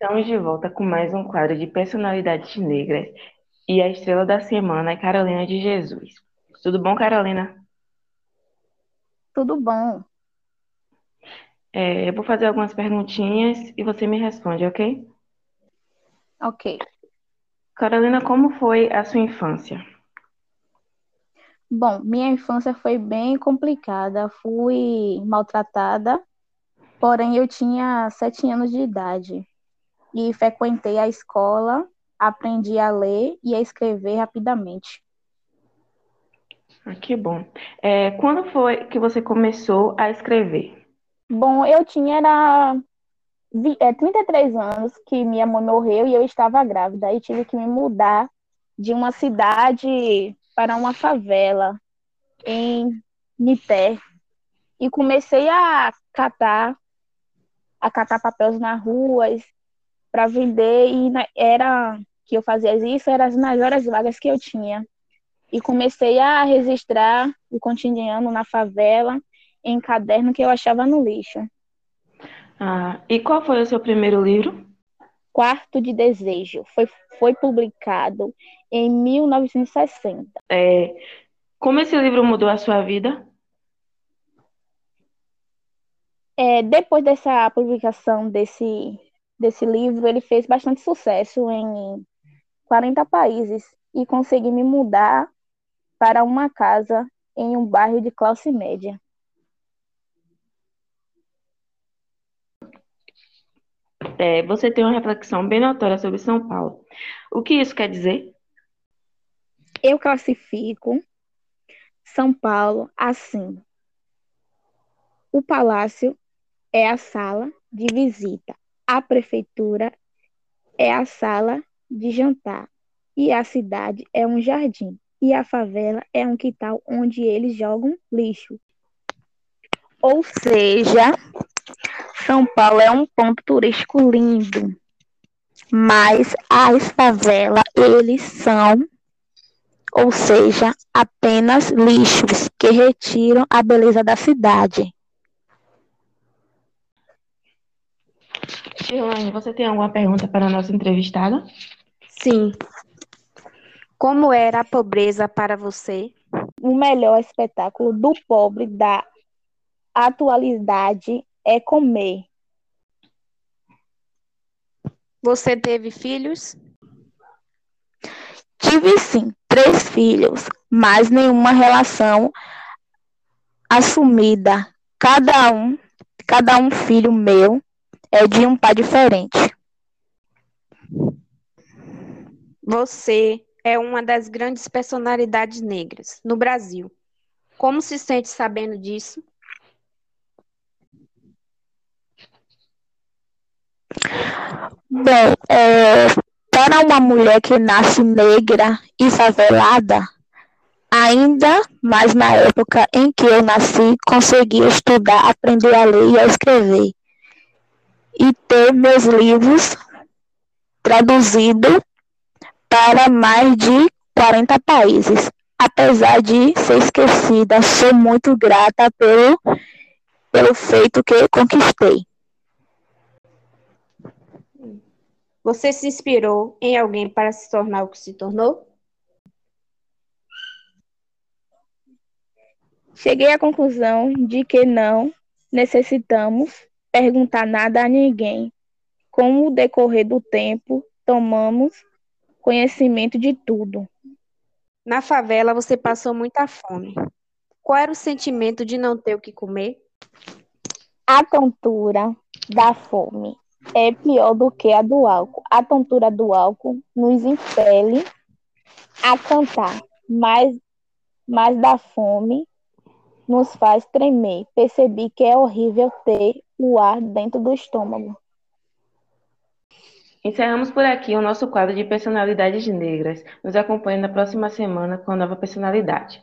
Estamos de volta com mais um quadro de personalidades negras e a estrela da semana é Carolina de Jesus. Tudo bom, Carolina? Tudo bom. É, eu vou fazer algumas perguntinhas e você me responde, ok? Ok. Carolina, como foi a sua infância? Bom, minha infância foi bem complicada. Fui maltratada, porém eu tinha sete anos de idade e frequentei a escola, aprendi a ler e a escrever rapidamente. Ah, que bom. É, quando foi que você começou a escrever? Bom, eu tinha era, é, 33 anos que minha mãe morreu e eu estava grávida e tive que me mudar de uma cidade para uma favela em Nité e comecei a catar, a catar papéis nas ruas para vender e era que eu fazia isso, eram nas horas vagas que eu tinha. E comecei a registrar o cotidiano na favela em caderno que eu achava no lixo. Ah, e qual foi o seu primeiro livro? Quarto de Desejo foi, foi publicado em 1960. É, como esse livro mudou a sua vida? É, depois dessa publicação desse, desse livro, ele fez bastante sucesso em 40 países e consegui me mudar para uma casa em um bairro de classe média. É, você tem uma reflexão bem notória sobre São Paulo. O que isso quer dizer? Eu classifico São Paulo assim: o palácio é a sala de visita, a prefeitura é a sala de jantar, e a cidade é um jardim, e a favela é um quintal onde eles jogam lixo. Ou seja, São Paulo é um ponto turístico lindo, mas as favelas, eles são, ou seja, apenas lixos que retiram a beleza da cidade. Shirlane, você tem alguma pergunta para a nossa entrevistada? Sim. Como era a pobreza para você? O melhor espetáculo do pobre da atualidade é comer. Você teve filhos? Tive sim três filhos, mas nenhuma relação assumida. Cada um, cada um filho meu é de um pai diferente. Você é uma das grandes personalidades negras no Brasil. Como se sente sabendo disso? Bem, é, para uma mulher que nasce negra e favelada, ainda mais na época em que eu nasci, consegui estudar, aprender a ler e a escrever. E ter meus livros traduzidos para mais de 40 países. Apesar de ser esquecida, sou muito grata pelo, pelo feito que conquistei. Você se inspirou em alguém para se tornar o que se tornou? Cheguei à conclusão de que não necessitamos perguntar nada a ninguém. Com o decorrer do tempo, tomamos conhecimento de tudo. Na favela você passou muita fome. Qual era o sentimento de não ter o que comer? A tontura da fome é pior do que a do álcool. A tontura do álcool nos impele a cantar, mas, mas da fome nos faz tremer. Percebi que é horrível ter o ar dentro do estômago. Encerramos por aqui o nosso quadro de personalidades negras. Nos acompanhe na próxima semana com a nova personalidade.